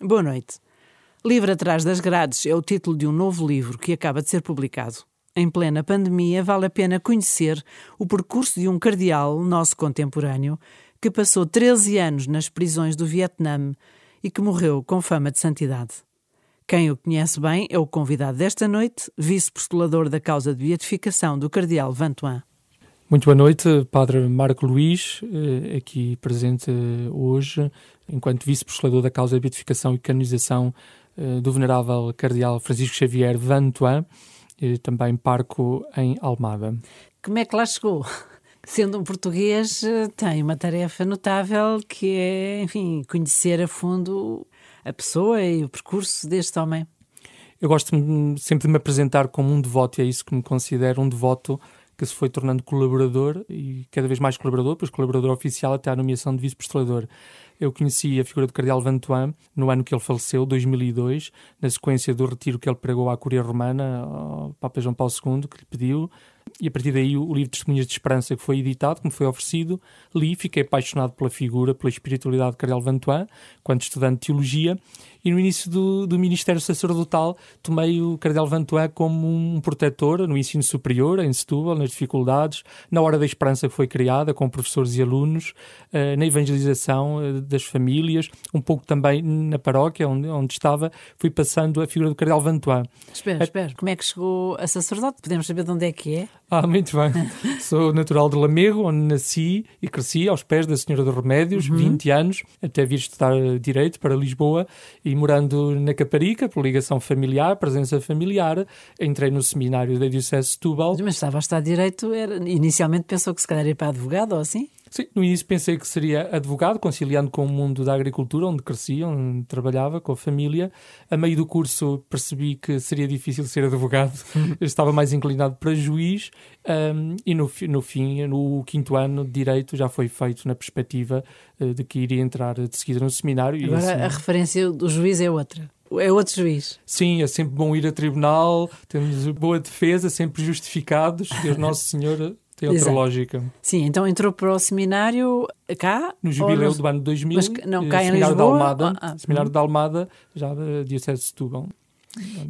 Boa noite. Livro Atrás das Grades é o título de um novo livro que acaba de ser publicado. Em plena pandemia, vale a pena conhecer o percurso de um cardeal nosso contemporâneo que passou 13 anos nas prisões do Vietnã e que morreu com fama de santidade. Quem o conhece bem é o convidado desta noite, vice-postulador da causa de beatificação do cardeal Vantuan. Muito boa noite, Padre Marco Luís, eh, aqui presente hoje, enquanto vice-postulador da causa de beatificação e canonização eh, do venerável cardeal Francisco Xavier Vantuan, também parco em Almada. Como é que lá chegou? Sendo um português, eh, tem uma tarefa notável que é, enfim, conhecer a fundo a pessoa e o percurso deste homem. Eu gosto sempre de me apresentar como um devoto, e é isso que me considero um devoto que se foi tornando colaborador e cada vez mais colaborador, pois colaborador oficial até à nomeação de vice-postulador. Eu conheci a figura do Cardeal Vantuan no ano que ele faleceu, 2002, na sequência do retiro que ele pregou à Curia Romana, ao Papa João Paulo II, que lhe pediu. E a partir daí o livro Testemunhas de Esperança que foi editado, que me foi oferecido, li, fiquei apaixonado pela figura, pela espiritualidade de Cardeal Vantuan, quando estudante de Teologia, e no início do, do ministério sacerdotal tomei o Cardeal Vantuan como um protetor no ensino superior, em Setúbal, nas dificuldades, na Hora da Esperança que foi criada, com professores e alunos, uh, na evangelização uh, das famílias, um pouco também na paróquia onde, onde estava, fui passando a figura do Cardeal Vantuan. Espera, espera, como é que chegou a sacerdote? Podemos saber de onde é que é? Ah, muito bem. Sou natural de Lamego, onde nasci e cresci aos pés da Senhora dos Remédios, uhum. 20 anos, até vir estudar Direito para Lisboa e morando na Caparica, por ligação familiar, presença familiar, entrei no seminário da Diocese de Setúbal. Mas estava a estudar Direito, era, inicialmente pensou que se calhar ia para advogado ou assim? Sim, no início pensei que seria advogado, conciliando com o mundo da agricultura, onde cresci, onde trabalhava com a família. A meio do curso percebi que seria difícil ser advogado, estava mais inclinado para juiz, um, e no, no fim, no quinto ano de Direito, já foi feito na perspectiva uh, de que iria entrar de seguida no seminário. Agora assim... a referência do juiz é outra. É outro juiz. Sim, é sempre bom ir a tribunal, temos boa defesa, sempre justificados. Deus Nosso Senhor tem outra Exato. lógica. Sim, então entrou para o seminário cá? No jubileu do ano 2000. Mas não, cá em Lisboa? De Almada, ah, ah, seminário hum. de Almada, já da Diocese de Setúbal.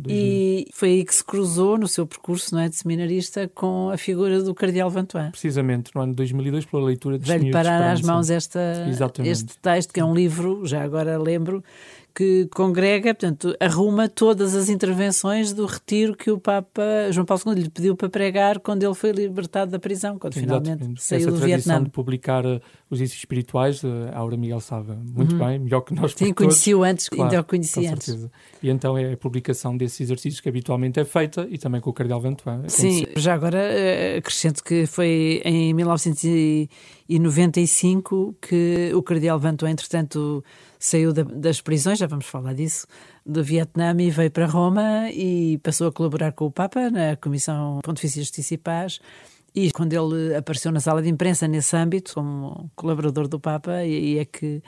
E foi aí que se cruzou no seu percurso não é, de seminarista com a figura do Cardeal Vantuan. Precisamente, no ano de 2002, pela leitura de Veio parar às mãos esta, este texto, que é um livro, já agora lembro, que congrega, portanto, arruma todas as intervenções do retiro que o Papa João Paulo II lhe pediu para pregar quando ele foi libertado da prisão, quando Exatamente. finalmente saiu Essa do Vietnã. tradição de publicar uh, os exercícios espirituais, uh, a Aura Miguel sabe muito uhum. bem, melhor que nós Sim, conheci-o antes, claro, ainda o conheci antes. Certeza. E então é a publicação desses exercícios que habitualmente é feita e também com o Cardeal Ventoin. É Sim, já agora uh, acrescento que foi em 1995 que o Cardeal Ventoin, entretanto, saiu da, das prisões, já vamos falar disso, do Vietnã e veio para Roma e passou a colaborar com o Papa na Comissão Pontifícia Justiça e Paz. E quando ele apareceu na sala de imprensa nesse âmbito, como colaborador do Papa, e, é que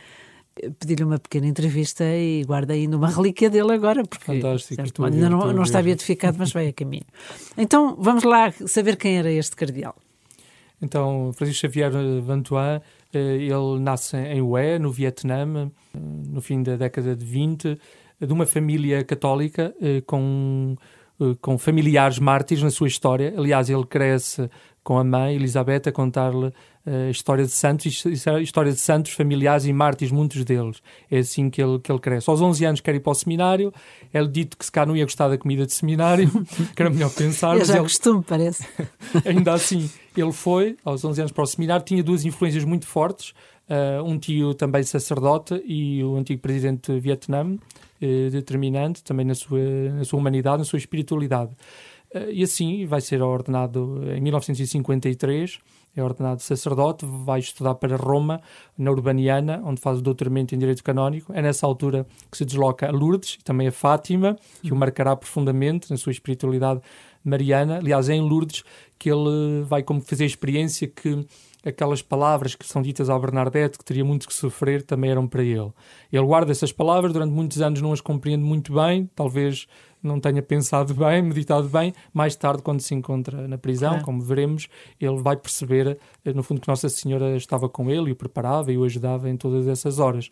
pedi-lhe uma pequena entrevista e guarda ainda uma relíquia dele agora, porque Fantástico, certo, ainda não, não está beatificado, mas vai a caminho. Então vamos lá saber quem era este cardeal. Então, Francisco Xavier Vantuan eh, ele nasce em Hue, no Vietnã, eh, no fim da década de 20, de uma família católica eh, com, com familiares mártires na sua história. Aliás, ele cresce com a mãe, Elizabeth, a contar-lhe a história de santos, história de santos familiares e mártires, muitos deles. É assim que ele, que ele cresce. Aos 11 anos quer ir para o seminário, é-lhe dito que se cá não ia gostar da comida de seminário, que era melhor pensar. Eu já ele... costume, parece. Ainda assim, ele foi, aos 11 anos, para o seminário, tinha duas influências muito fortes, uh, um tio também sacerdote e o antigo presidente do Vietnã, uh, determinante também na sua, na sua humanidade, na sua espiritualidade. Uh, e assim vai ser ordenado em 1953 é ordenado sacerdote, vai estudar para Roma, na Urbaniana, onde faz o doutoramento em Direito Canónico. É nessa altura que se desloca a Lourdes e também a Fátima, que o marcará profundamente na sua espiritualidade mariana. Aliás, é em Lourdes que ele vai como fazer a experiência que aquelas palavras que são ditas ao Bernadette, que teria muito que sofrer, também eram para ele. Ele guarda essas palavras, durante muitos anos não as compreende muito bem, talvez não tenha pensado bem, meditado bem. Mais tarde, quando se encontra na prisão, claro. como veremos, ele vai perceber, eh, no fundo, que Nossa Senhora estava com ele e o preparava e o ajudava em todas essas horas.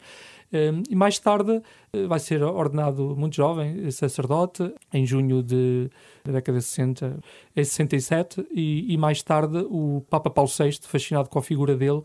Ehm, e mais tarde eh, vai ser ordenado muito jovem, sacerdote, em junho de, da década de 60, em 67, e, e mais tarde o Papa Paulo VI, fascinado com a figura dele,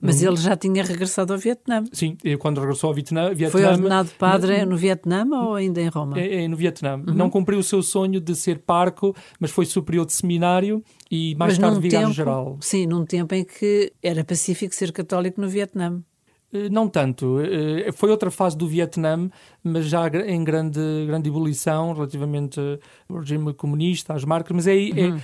mas ele já tinha regressado ao Vietnã. Sim, quando regressou ao Vietnã. Vietnã Foi ordenado padre no, no Vietnã ou ainda em Roma? É, é no Vietnã. Uhum. Não cumpriu o seu sonho de ser parco, mas foi superior de seminário e mais mas tarde vigário-geral. Sim, num tempo em que era pacífico ser católico no Vietnã. Eh, não tanto. Eh, foi outra fase do Vietnã, mas já em grande, grande ebulição relativamente ao regime comunista, às marcas. Mas é, é uhum. é,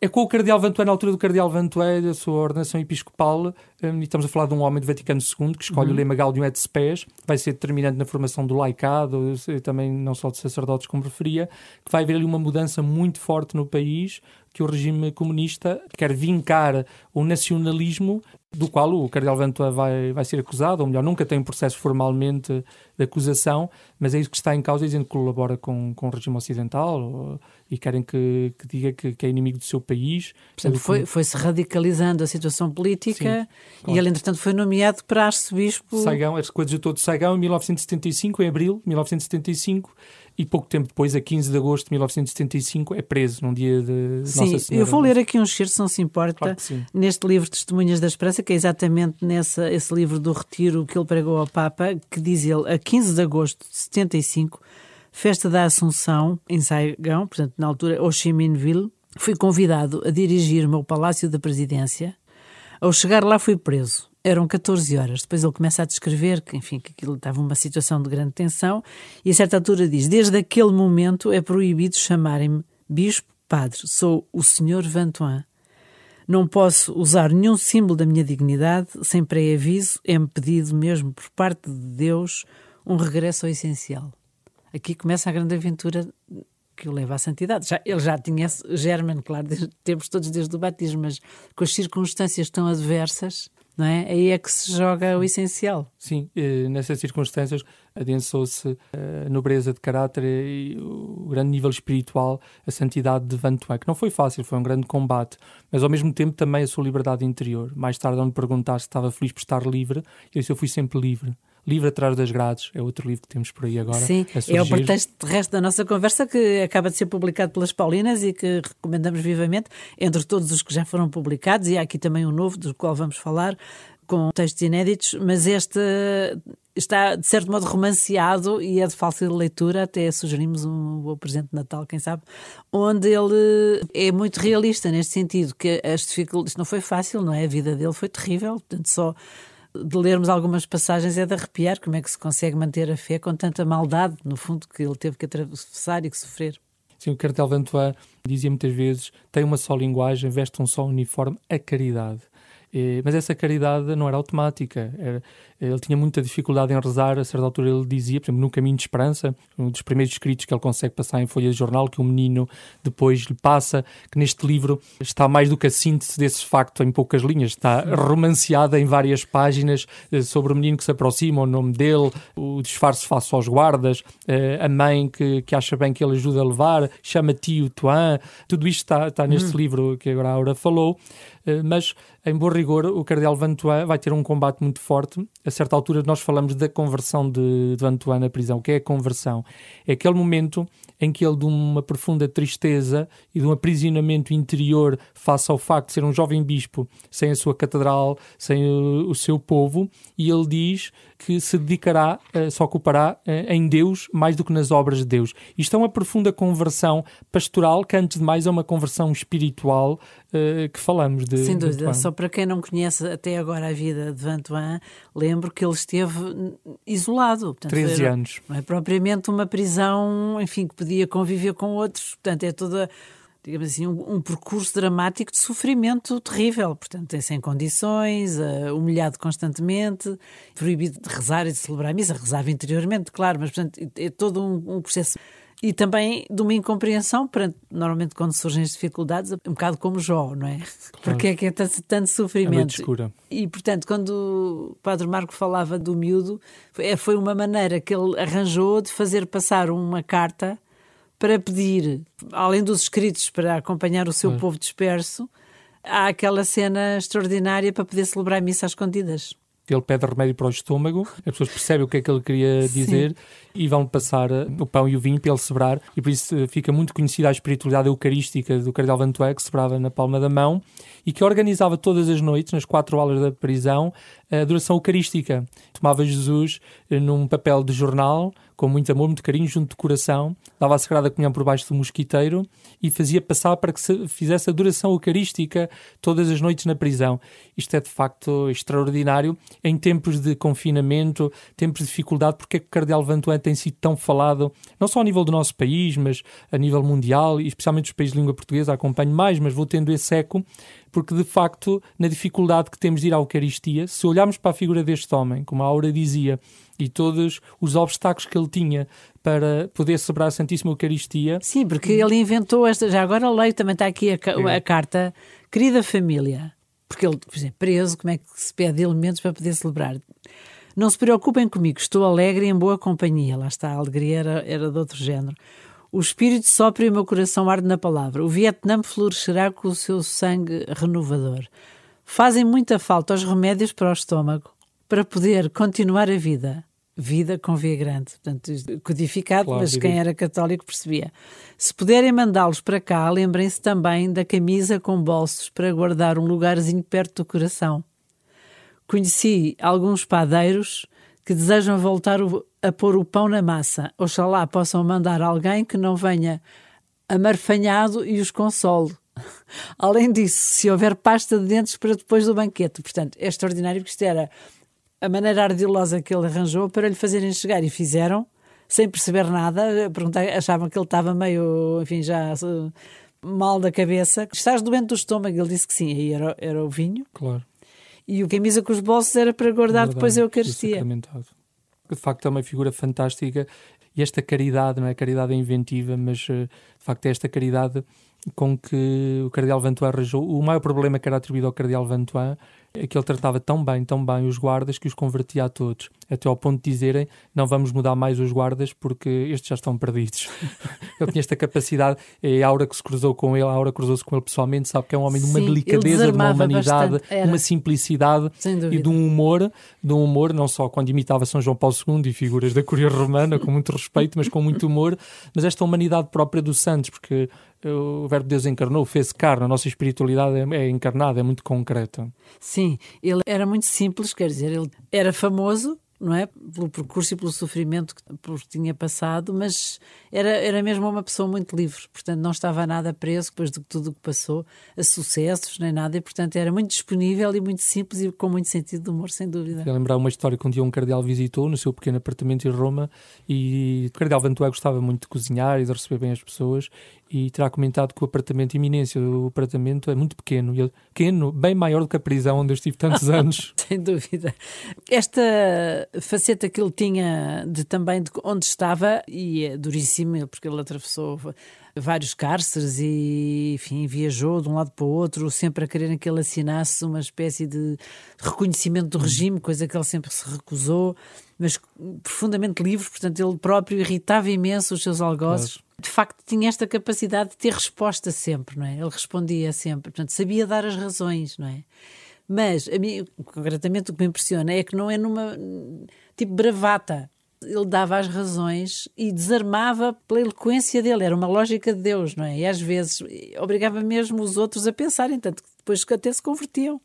é com o Cardeal Vantué, na altura do Cardeal Vantué, da sua ordenação episcopal, e estamos a falar de um homem do Vaticano II que escolhe uhum. o lema Gaudium et Spes, vai ser determinante na formação do laicado, também não só de sacerdotes, como referia, que vai haver ali uma mudança muito forte no país, que o regime comunista quer vincar o nacionalismo do qual o Cardeal Vantua vai, vai ser acusado, ou melhor, nunca tem um processo formalmente de acusação, mas é isso que está em causa, dizendo que colabora com, com o regime ocidental ou, e querem que, que diga que, que, é inimigo do seu país. Portanto, foi, foi-se radicalizando a situação política Sim, claro. e ele, entretanto, foi nomeado para arcebispo... Saigão, coisas de todo Saigão, em 1975, em abril de 1975, e pouco tempo depois, a 15 de agosto de 1975, é preso num dia de sim, Nossa Senhora. Eu vou ler aqui um excerto, se não se importa, claro neste livro Testemunhas da Esperança, que é exatamente nessa, esse livro do retiro que ele pregou ao Papa, que diz ele, a 15 de agosto de 75, festa da Assunção, em Saigão, portanto, na altura, Ho Chi Minh Ville, fui convidado a dirigir-me ao Palácio da Presidência. Ao chegar lá, fui preso eram 14 horas. Depois ele começa a descrever que, enfim, que aquilo estava uma situação de grande tensão e a certa altura diz: Desde aquele momento é proibido chamarem-me bispo, padre. Sou o senhor Vantuan. Não posso usar nenhum símbolo da minha dignidade sem pré-aviso. É-me pedido mesmo por parte de Deus um regresso ao essencial. Aqui começa a grande aventura que o leva à santidade. Já, ele já tinha germen, claro, temos todos desde o batismo, mas com as circunstâncias tão adversas, não é? Aí é que se joga o essencial. Sim, nessas circunstâncias adensou-se a nobreza de caráter e o grande nível espiritual, a santidade de Vantuan, que não foi fácil, foi um grande combate, mas ao mesmo tempo também a sua liberdade interior. Mais tarde, ao me perguntar se estava feliz por estar livre, eu disse: Eu fui sempre livre. Livre atrás das grades é outro livro que temos por aí agora. Sim, é o pretexto resto da nossa conversa que acaba de ser publicado pelas Paulinas e que recomendamos vivamente, entre todos os que já foram publicados, e há aqui também um novo, do qual vamos falar, com textos inéditos, mas este está de certo modo romanceado e é de fácil leitura, até sugerimos um bom presente de Natal, quem sabe, onde ele é muito realista neste sentido, que as dificuldades, não foi fácil, não é? A vida dele foi terrível, portanto só de lermos algumas passagens é de arrepiar como é que se consegue manter a fé com tanta maldade, no fundo, que ele teve que atravessar e que sofrer. Sim, o Cartel Vantois dizia muitas vezes: tem uma só linguagem, veste um só uniforme, a caridade. mas essa caridade não era automática. Era, ele tinha muita dificuldade em rezar, a certa altura ele dizia, por exemplo, no Caminho de Esperança, um dos primeiros escritos que ele consegue passar em folha de jornal, que o um menino depois lhe passa, que neste livro está mais do que a síntese desse facto em poucas linhas, está romanceada em várias páginas eh, sobre o menino que se aproxima, o nome dele, o disfarce face aos guardas, eh, a mãe que, que acha bem que ele ajuda a levar, chama tio Tuan, tudo isto está, está neste hum. livro que agora a Aura falou, eh, mas em bom rigor o Cardeal Vantuan vai ter um combate muito forte a certa altura nós falamos da conversão de, de Antoine na prisão. O que é a conversão? É aquele momento em que ele, de uma profunda tristeza e de um aprisionamento interior face ao facto de ser um jovem bispo sem a sua catedral, sem o, o seu povo, e ele diz que se dedicará, uh, se ocupará uh, em Deus mais do que nas obras de Deus. Isto é uma profunda conversão pastoral, que antes de mais é uma conversão espiritual uh, que falamos de. Sem dúvida, só para quem não conhece até agora a vida de Vantuan, lembro que ele esteve isolado. Portanto, 13 era, anos. Não é propriamente uma prisão, enfim, que podia conviver com outros. Portanto, é toda digamos assim, um, um, percurso dramático de sofrimento terrível. Portanto, é sem condições, uh, humilhado constantemente, proibido de rezar e de celebrar a missa. Rezava interiormente, claro, mas portanto, é todo um, um processo e também de uma incompreensão perante, normalmente quando surgem as dificuldades, um bocado como Jó, não é? Claro. Porque é que é tanto, tanto sofrimento. É escura. E, portanto, quando o Padre Marco falava do miúdo, foi uma maneira que ele arranjou de fazer passar uma carta para pedir, além dos escritos para acompanhar o seu povo disperso, há aquela cena extraordinária para poder celebrar missa às escondidas. Ele pede remédio para o estômago, as pessoas percebem o que é que ele queria dizer Sim. e vão passar eh, o pão e o vinho para ele celebrar, e por isso eh, fica muito conhecida a espiritualidade eucarística do Cardeal Vantué, que celebrava na palma da mão e que organizava todas as noites, nas quatro aulas da prisão, a adoração eucarística. Tomava Jesus eh, num papel de jornal, com muito amor, muito carinho, junto de coração, dava a Sagrada Comunhão por baixo do mosquiteiro e fazia passar para que se fizesse adoração eucarística todas as noites na prisão. Isto é de facto extraordinário em tempos de confinamento, tempos de dificuldade, porque é que o Cardeal Vantuan tem sido tão falado, não só a nível do nosso país, mas a nível mundial, e especialmente os países de língua portuguesa, acompanho mais, mas vou tendo esse eco, porque de facto, na dificuldade que temos de ir à Eucaristia, se olharmos para a figura deste homem, como a Aura dizia, e todos os obstáculos que ele tinha para poder celebrar a Santíssima Eucaristia. Sim, porque ele inventou esta. Já agora leio, também está aqui a, a carta, querida família, porque ele, por exemplo, preso, como é que se pede elementos para poder celebrar? Não se preocupem comigo, estou alegre e em boa companhia. Lá está, a alegria era, era de outro género. O espírito sopra e o meu coração arde na palavra. O Vietnã florescerá com o seu sangue renovador. Fazem muita falta os remédios para o estômago para poder continuar a vida vida com V grande, portanto, codificado, claro, mas quem era católico percebia. Se puderem mandá-los para cá, lembrem-se também da camisa com bolsos para guardar um lugarzinho perto do coração. Conheci alguns padeiros que desejam voltar a pôr o pão na massa. Oxalá possam mandar alguém que não venha amarfanhado e os console. Além disso, se houver pasta de dentes para depois do banquete. Portanto, é extraordinário porque isto era a maneira ardilosa que ele arranjou para lhe fazerem chegar e fizeram, sem perceber nada, achavam que ele estava meio, enfim, já mal da cabeça. Estás doente do estômago? Ele disse que sim, aí era, era o vinho. Claro. E o camisa com os bolsos era para guardar Verdade, depois a Eucaristia. De facto é uma figura fantástica e esta caridade, não é? caridade é inventiva, mas eh, de facto é esta caridade com que o Cardeal Vantuan arranjou. O maior problema que era atribuído ao Cardeal Vantuan é que ele tratava tão bem, tão bem os guardas que os convertia a todos, até ao ponto de dizerem não vamos mudar mais os guardas porque estes já estão perdidos. ele tinha esta capacidade, é a Aura que se cruzou com ele, a Aura cruzou-se com ele pessoalmente, sabe que é um homem de uma Sim, delicadeza, de uma humanidade, uma simplicidade e de um humor, de um humor, não só quando imitava São João Paulo II e figuras da Curia Romana, com muito respeito, mas com muito humor, mas esta humanidade própria dos santos, porque o Verbo de Deus encarnou, fez carne, a nossa espiritualidade é, é encarnada, é muito concreta. Sim, ele era muito simples, quer dizer, ele era famoso, não é? Pelo percurso e pelo sofrimento que, por tinha passado, mas era, era mesmo uma pessoa muito livre, portanto não estava nada preso depois de tudo o que passou, a sucessos nem nada, e portanto era muito disponível e muito simples e com muito sentido de humor, sem dúvida. Quero lembrar uma história que um dia um cardeal visitou no seu pequeno apartamento em Roma e o cardeal Vantué gostava muito de cozinhar e de receber bem as pessoas e terá comentado que o apartamento, iminência do apartamento é muito pequeno, e pequeno, bem maior do que a prisão onde eu estive tantos anos. Sem dúvida. Esta faceta que ele tinha de também de onde estava, e é duríssimo, porque ele atravessou vários cárceres e, enfim, viajou de um lado para o outro, sempre a querer que ele assinasse uma espécie de reconhecimento do regime, coisa que ele sempre se recusou, mas profundamente livre, portanto, ele próprio irritava imenso os seus algozes. Claro de facto tinha esta capacidade de ter resposta sempre, não é? Ele respondia sempre, portanto, sabia dar as razões, não é? Mas, a mim, concretamente, o que me impressiona é que não é numa, tipo, bravata. Ele dava as razões e desarmava pela eloquência dele, era uma lógica de Deus, não é? E às vezes obrigava mesmo os outros a pensarem, tanto que depois até se convertiam.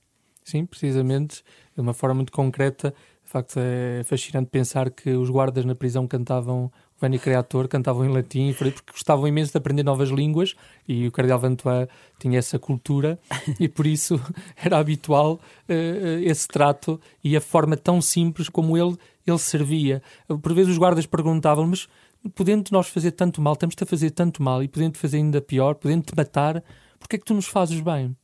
Sim, precisamente, de uma forma muito concreta. De facto, é fascinante pensar que os guardas na prisão cantavam Vani Creator cantavam em latim porque gostavam imenso de aprender novas línguas e o Cardeal Vantois tinha essa cultura e por isso era habitual uh, esse trato e a forma tão simples como ele, ele servia. Por vezes os guardas perguntavam, mas podendo nós fazer tanto mal, estamos-te a fazer tanto mal e podendo fazer ainda pior, podendo-te matar, porque é que tu nos fazes bem?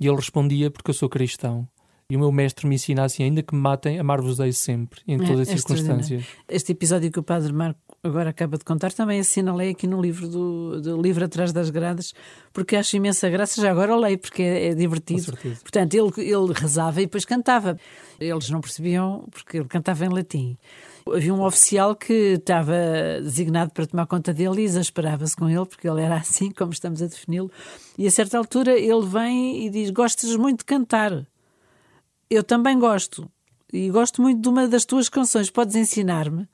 E ele respondia, porque eu sou cristão. E o meu mestre me ensina assim: ainda que me matem, amar-vos-ei sempre, em é, todas as é circunstâncias. Este episódio que o Padre Marco agora acaba de contar, também assinalei aqui no livro do, do livro Atrás das Grades, porque acho imensa graça, já agora leio, porque é, é divertido. Portanto, ele, ele rezava e depois cantava. Eles não percebiam, porque ele cantava em latim. Havia um oficial que estava designado para tomar conta dele e exasperava-se com ele, porque ele era assim, como estamos a defini-lo. E a certa altura ele vem e diz: Gostas muito de cantar? Eu também gosto. E gosto muito de uma das tuas canções. Podes ensinar-me?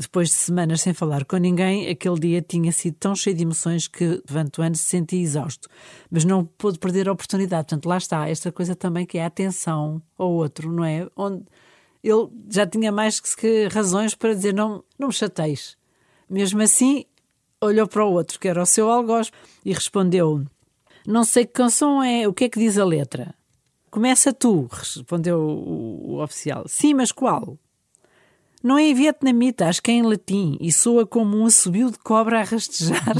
Depois de semanas sem falar com ninguém, aquele dia tinha sido tão cheio de emoções que Vantuano se sentia exausto. Mas não pôde perder a oportunidade. Portanto, lá está, esta coisa também que é a atenção ao outro, não é? Onde ele já tinha mais que razões para dizer não, não me chateis. Mesmo assim, olhou para o outro, que era o seu algoz, e respondeu: Não sei que canção é, o que é que diz a letra? Começa tu, respondeu o, o oficial. Sim, mas qual? Não é em vietnamita, acho que é em latim e soa como um assobio de cobra a rastejar.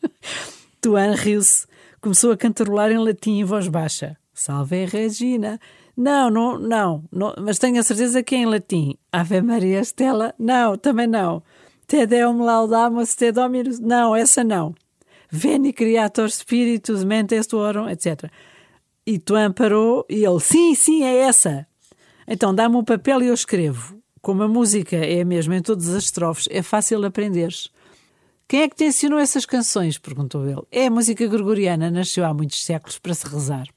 Tuan riu-se. Começou a cantarolar em latim em voz baixa. Salve Regina. Não, não, não, não, mas tenho a certeza que é em latim. Ave Maria Stella. Não, também não. Te Deum laudamus te Dominus. Não, essa não. Veni Creator Spiritus Mentes Tuorum, etc. E Tuan parou e ele, sim, sim, é essa. Então dá-me um papel e eu escrevo. Como a música é a mesma em todas as estrofes, é fácil aprenderes. Quem é que te ensinou essas canções? perguntou ele. É a música gregoriana, nasceu há muitos séculos para se rezar.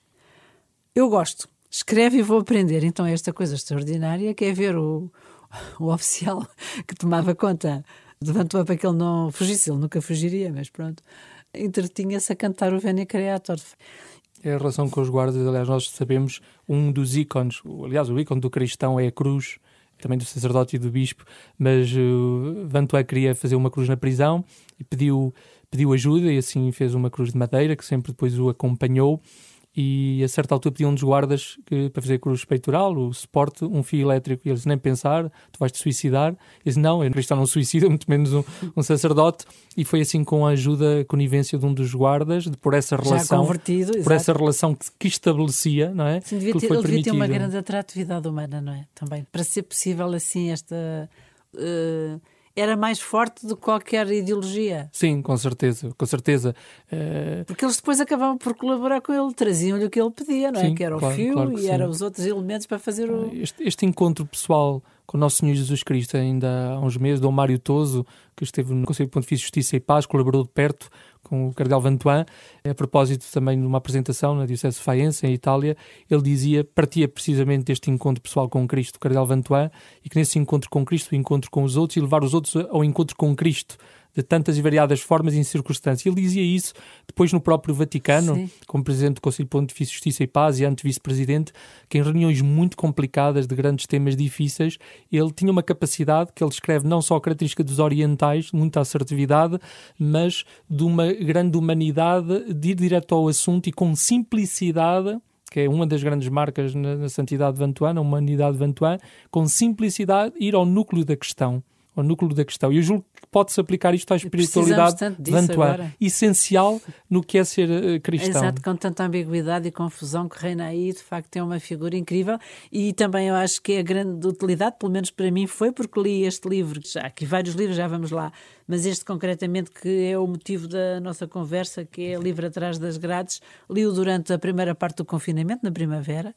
Eu gosto. Escreve e vou aprender. Então, esta coisa extraordinária que é ver o, o oficial que tomava conta levantou para que ele não fugisse. Ele nunca fugiria, mas pronto. Entretinha-se a cantar o Veni Creator. É a relação com os guardas, aliás, nós sabemos um dos ícones, aliás, o ícone do cristão é a cruz, também do sacerdote e do bispo, mas uh, queria fazer uma cruz na prisão e pediu, pediu ajuda e assim fez uma cruz de madeira que sempre depois o acompanhou e a certa altura pediu um dos guardas que, para fazer cruz peitoral, o suporte, um fio elétrico. E eles, nem pensar, tu vais te suicidar. E disse, não, eu cristão não suicida, muito menos um, um, sacerdote. E foi assim com a ajuda, a conivência de um dos guardas, de, por essa relação. por exato. essa relação que, que, estabelecia, não é? Sim, devia ter, ele devia ter uma grande atratividade humana, não é? Também. Para ser possível assim esta. Uh era mais forte do que qualquer ideologia. Sim, com certeza, com certeza. Uh... Porque eles depois acabavam por colaborar com ele, traziam-lhe o que ele pedia, não é? Sim, que era o claro, fio claro e eram os outros elementos para fazer o. Este, este encontro pessoal com o Nosso Senhor Jesus Cristo, ainda há uns meses, Dom Mário Toso, que esteve no Conselho de Pontifício Justiça e Paz, colaborou de perto com o Cardeal Vantuan, a propósito também de uma apresentação na Diocese de Faenza, em Itália, ele dizia, partia precisamente deste encontro pessoal com Cristo, o Cardeal Vantuan, e que nesse encontro com Cristo, o encontro com os outros, e levar os outros ao encontro com Cristo, de tantas e variadas formas e circunstâncias. Ele dizia isso depois no próprio Vaticano, Sim. como presidente do Conselho Pontifício de Justiça e Paz e antes vice-presidente, que em reuniões muito complicadas de grandes temas difíceis, ele tinha uma capacidade que ele descreve não só a característica dos orientais, muita assertividade, mas de uma grande humanidade de ir direto ao assunto e com simplicidade que é uma das grandes marcas na, na santidade vantuana, a humanidade vantuana, com simplicidade ir ao núcleo da questão ao núcleo da questão. E eu julgo que pode-se aplicar isto à espiritualidade vantuar, essencial no que é ser uh, cristão. Exato, com tanta ambiguidade e confusão que reina aí, de facto é uma figura incrível. E também eu acho que é a grande utilidade, pelo menos para mim foi porque li este livro, já aqui vários livros, já vamos lá, mas este concretamente que é o motivo da nossa conversa, que é Livro Atrás das Grades, li-o durante a primeira parte do confinamento, na primavera,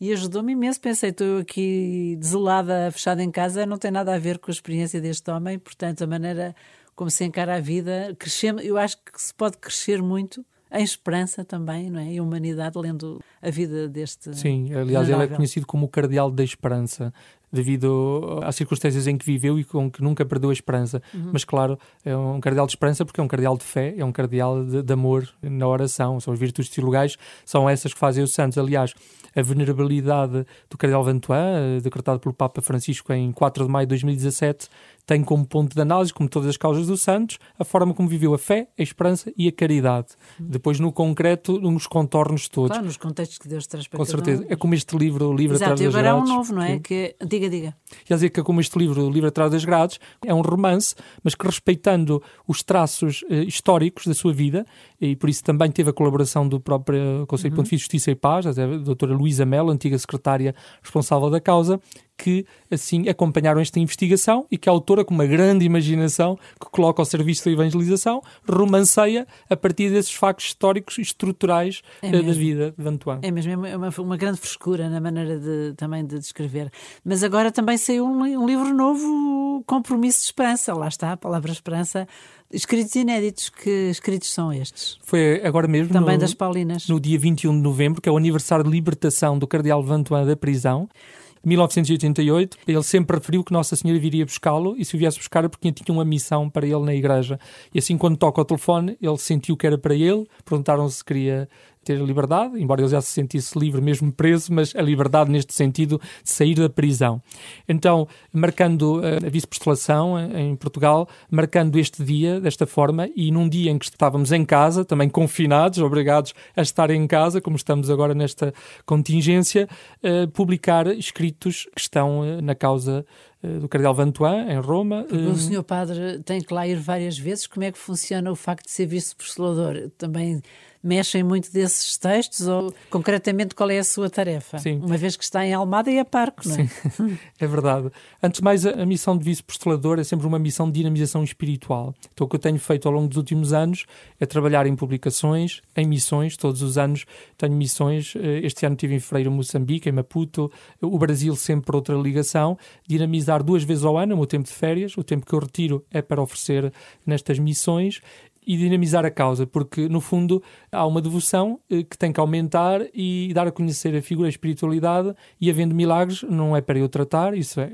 e ajudou-me imenso. Pensei, estou aqui desolada, fechada em casa, não tem nada a ver com a experiência deste homem, portanto, a maneira como se encara a vida, crescemos, eu acho que se pode crescer muito em esperança também, não é? E humanidade lendo a vida deste. Sim, aliás, ele é conhecido como o Cardeal da Esperança, devido às circunstâncias em que viveu e com que nunca perdeu a esperança. Uhum. Mas, claro, é um cardeal de esperança porque é um cardeal de fé, é um cardeal de, de amor na oração. São as virtudes teologais, são essas que fazem os santos. Aliás, a venerabilidade do Cardeal Vantuan, eh, decretado pelo Papa Francisco em 4 de maio de 2017, tem como ponto de análise, como todas as causas dos santos, a forma como viveu a fé, a esperança e a caridade. Hum. Depois, no concreto, nos contornos todos. Claro, nos contextos que Deus traz para Com certeza. Um. É como este livro, o Livro Exato, Atrás das Grades. agora há um novo, não é? Que... Diga, diga. Quer dizer que é como este livro, o Livro Atrás das Grades, é um romance, mas que respeitando os traços eh, históricos da sua vida, e por isso também teve a colaboração do próprio Conselho uhum. Pontifício de Justiça e Paz, a doutora Luísa Melo, antiga secretária responsável da causa, que assim acompanharam esta investigação e que a autora autora com uma grande imaginação que coloca ao serviço da evangelização, romanceia a partir desses factos históricos e estruturais é da vida de Antoine. É mesmo, é uma, uma grande frescura na maneira de, também de descrever. Mas agora também saiu um, um livro novo, Compromisso de Esperança. Lá está, a palavra esperança Escritos inéditos, que escritos são estes? Foi agora mesmo. Também no, das Paulinas. No dia 21 de novembro, que é o aniversário de libertação do Cardeal Vantuan da prisão. 1988, ele sempre referiu que Nossa Senhora viria buscá-lo e se o viesse buscar é porque tinha uma missão para ele na igreja. E assim, quando toca o telefone, ele sentiu que era para ele, perguntaram se queria ter liberdade, embora ele já se sentisse livre mesmo preso, mas a liberdade neste sentido de sair da prisão. Então, marcando eh, a vice-postulação eh, em Portugal, marcando este dia desta forma e num dia em que estávamos em casa, também confinados, obrigados a estar em casa, como estamos agora nesta contingência, eh, publicar escritos que estão na causa do Cardeal Vantuan, em Roma. O senhor padre tem que lá ir várias vezes. Como é que funciona o facto de ser vice-postulador? Também mexem muito desses textos ou concretamente qual é a sua tarefa? Sim. Uma vez que está em Almada e é parco, não é? Sim, é verdade. Antes de mais, a missão de vice-postulador é sempre uma missão de dinamização espiritual. Então, o que eu tenho feito ao longo dos últimos anos é trabalhar em publicações, em missões. Todos os anos tenho missões. Eh, este ano estive em Feira, Moçambique, em Maputo. O Brasil sempre outra ligação. Dinamizar duas vezes ao ano, o meu tempo de férias. O tempo que eu retiro é para oferecer nestas missões e dinamizar a causa, porque no fundo há uma devoção eh, que tem que aumentar e dar a conhecer a figura, a espiritualidade e havendo milagres, não é para eu tratar, isso é,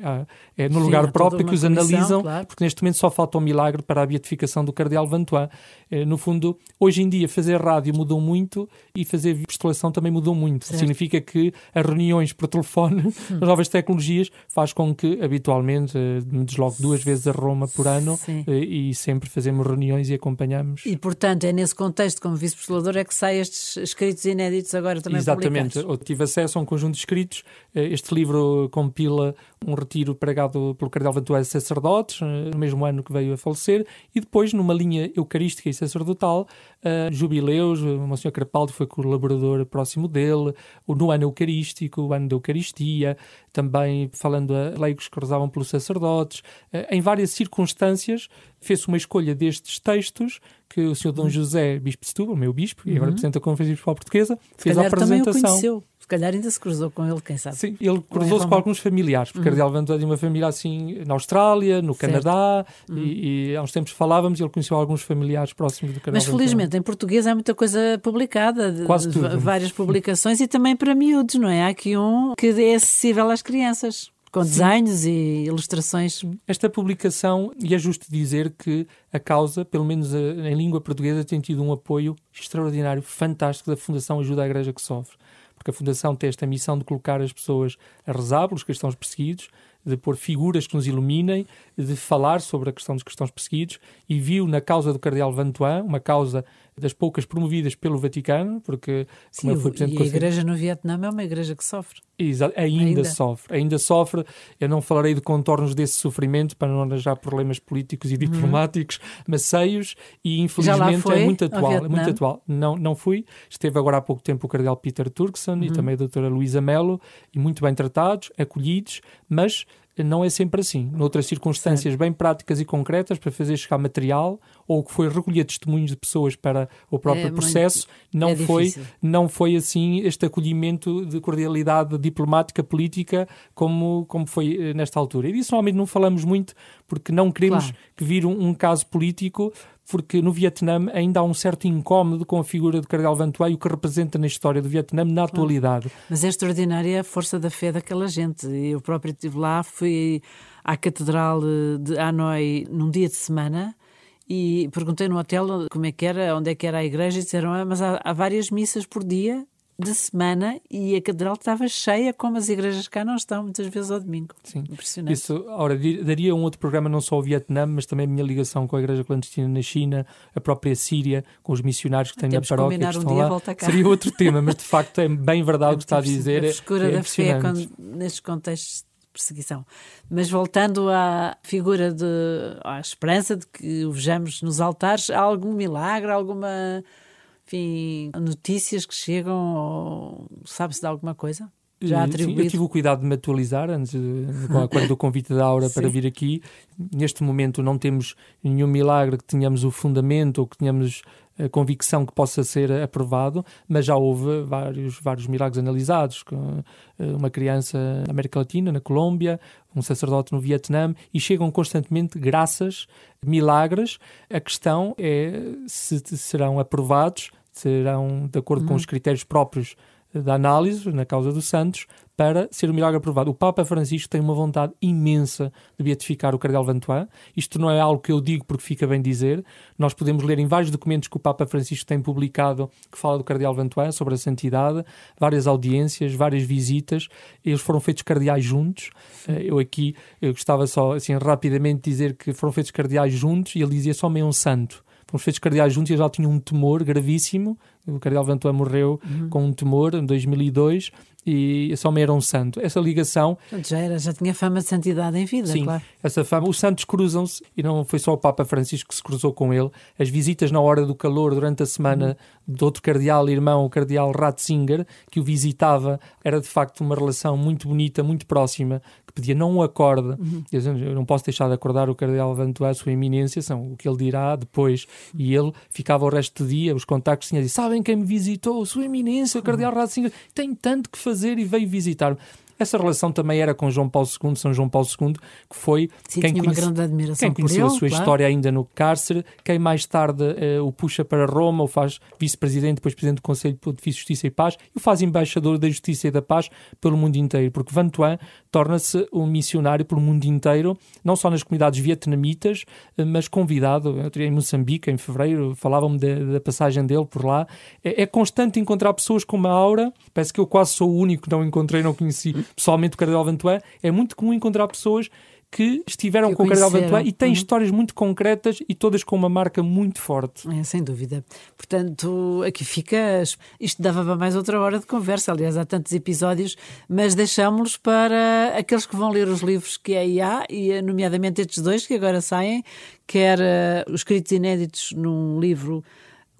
é no Sim, lugar próprio que os analisam, claro. porque neste momento só falta um milagre para a beatificação do Cardeal Vantuan. Eh, no fundo, hoje em dia fazer rádio mudou muito e fazer postulação também mudou muito. Certo. Significa que as reuniões por telefone, hum. as novas tecnologias, faz com que habitualmente eh, me desloque duas vezes a Roma por ano e sempre fazemos reuniões e acompanhamos e, portanto, é nesse contexto, como vice-postulador, é que saem estes escritos inéditos agora também Exatamente. publicados. Eu tive acesso a um conjunto de escritos. Eh, este livro compila um retiro pregado pelo Cardeal Vantuário Sacerdotes, eh, no mesmo ano que veio a falecer, e depois, numa linha eucarística e sacerdotal, uh, jubileus, o Monsenhor Crapaldi foi colaborador próximo dele, no ano eucarístico, o ano da Eucaristia, também falando a leigos que rezavam pelos sacerdotes, uh, em várias circunstâncias fez uma escolha destes textos que o Sr. Dom José, Bispo de Setúbal, meu Bispo, uhum. e agora uhum. representa a Conferência Episcopal Portuguesa, fez a apresentação. Também o conheceu. Se calhar ainda se cruzou com ele, quem sabe. Sim, ele cruzou-se com alguns familiares, porque uhum. Cardeal é de uma família assim na Austrália, no certo. Canadá, uhum. e, e, há uns tempos falávamos e ele conheceu alguns familiares próximos do Cardeal Mas felizmente em português há muita coisa publicada, de, Quase tudo. várias publicações e também para miúdos, não é? Há aqui um que é acessível às crianças com desenhos e ilustrações. Esta publicação, e é justo dizer que a causa, pelo menos em língua portuguesa, tem tido um apoio extraordinário, fantástico da Fundação Ajuda à Igreja que Sofre. Porque a Fundação tem esta missão de colocar as pessoas a rezar pelos cristãos perseguidos, de pôr figuras que nos iluminem, de falar sobre a questão dos cristãos perseguidos, e viu na causa do Cardeal Vantuan, uma causa das poucas promovidas pelo Vaticano, porque como Sim, foi presidente e a igreja no Vietnã é uma igreja que sofre. Exato, ainda, ainda, sofre, ainda sofre. Eu não falarei de contornos desse sofrimento para não arranjar problemas políticos e uhum. diplomáticos, uhum. mas seios e infelizmente é muito atual, é muito atual. Não, não fui. Esteve agora há pouco tempo o cardeal Peter Turkson uhum. e também a doutora Luísa Melo e muito bem tratados, acolhidos, mas não é sempre assim. Noutras circunstâncias bem práticas e concretas, para fazer chegar material, ou que foi recolher testemunhos de pessoas para o próprio é processo, muito... não, é foi, não foi assim este acolhimento de cordialidade diplomática, política, como, como foi eh, nesta altura. E disso normalmente não falamos muito, porque não queremos claro. que vire um, um caso político porque no Vietnã ainda há um certo incómodo com a figura de Cardeal Vantuai o que representa na história do Vietnã na atualidade. Mas é extraordinária a força da fé daquela gente. Eu próprio estive lá, fui à Catedral de Hanoi num dia de semana e perguntei no hotel como é que era, onde é que era a igreja e disseram, ah, mas há, há várias missas por dia de semana e a catedral estava cheia, como as igrejas cá não estão, muitas vezes ao domingo. Sim. Impressionante. Isso, ora, daria um outro programa não só ao Vietnã, mas também a minha ligação com a igreja clandestina na China, a própria Síria, com os missionários que têm na paróquia que estão um lá. Seria outro tema, mas de facto é bem verdade o que está a dizer. A frescura é, da fé nestes contextos perseguição. Mas voltando à figura de à esperança de que o vejamos nos altares, há algum milagre, alguma enfim, notícias que chegam, ou sabe-se de alguma coisa? já atribuído. Sim, eu tive o cuidado de me atualizar antes, quando o convite da Aura para vir aqui. Neste momento não temos nenhum milagre que tenhamos o fundamento ou que tenhamos convicção que possa ser aprovado, mas já houve vários, vários milagres analisados. Uma criança na América Latina, na Colômbia, um sacerdote no Vietnã, e chegam constantemente graças, milagres. A questão é se serão aprovados, serão de acordo uhum. com os critérios próprios da análise na causa dos santos para ser o milagre aprovado. O Papa Francisco tem uma vontade imensa de beatificar o Cardeal Vantuan. Isto não é algo que eu digo porque fica bem dizer. Nós podemos ler em vários documentos que o Papa Francisco tem publicado que fala do Cardeal Vantuan, sobre a santidade, várias audiências, várias visitas. Eles foram feitos cardeais juntos. Eh, eu aqui eu gostava só, assim, rapidamente dizer que foram feitos cardeais juntos e ele dizia só meio um santo fomos feitos cardeais juntos e já tinha um tumor gravíssimo. O cardeal Vantuan morreu uhum. com um tumor em 2002 e só me era um santo. Essa ligação. Já, era, já tinha fama de santidade em vida, sim, claro. Essa fama. Os santos cruzam-se e não foi só o Papa Francisco que se cruzou com ele. As visitas na hora do calor durante a semana uhum. de outro cardeal irmão, o cardeal Ratzinger, que o visitava, era de facto uma relação muito bonita, muito próxima, que pedia não o acorde. Uhum. Eu não posso deixar de acordar o cardeal Vantuá, sua eminência, são o que ele dirá depois. E ele ficava o resto do dia, os contactos tinha sabem quem me visitou? Sua eminência, o cardeal uhum. Ratzinger, tem tanto que fazer fazer e veio visitar-me. Essa relação também era com João Paulo II, São João Paulo II, que foi Sim, quem, conhece, quem conheceu ele, a sua claro. história ainda no cárcere, quem mais tarde uh, o puxa para Roma, o faz vice-presidente, depois presidente do Conselho de Justiça e Paz, e o faz embaixador da Justiça e da Paz pelo mundo inteiro, porque Vantuan torna-se um missionário pelo mundo inteiro, não só nas comunidades vietnamitas, uh, mas convidado, em Moçambique, em fevereiro, falavam-me da, da, passagem dele por lá. É, é constante encontrar pessoas com uma aura, parece que eu quase sou o único que não encontrei, não conheci pessoalmente o Cardeal Vantuan, é muito comum encontrar pessoas que estiveram que com o Cardeal Vantuan e têm uhum. histórias muito concretas e todas com uma marca muito forte. É, sem dúvida. Portanto, aqui fica. Isto dava para mais outra hora de conversa. Aliás, há tantos episódios, mas deixámos-los para aqueles que vão ler os livros que aí há, e nomeadamente estes dois que agora saem, quer uh, os escritos inéditos num livro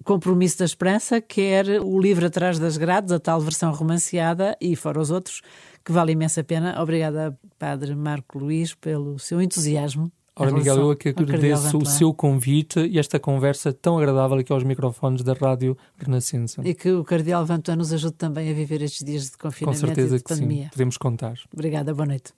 Compromisso da Esperança, quer o livro Atrás das Grades, a tal versão romanceada, e fora os outros, que vale imensa a pena. Obrigada, Padre Marco Luís, pelo seu entusiasmo. Ora, Miguel, eu aqui agradeço o seu convite e esta conversa tão agradável aqui aos microfones da Rádio Renascença. E que o Cardeal Vantuan nos ajude também a viver estes dias de confinamento Com certeza e de que pandemia. sim, podemos contar. Obrigada, boa noite.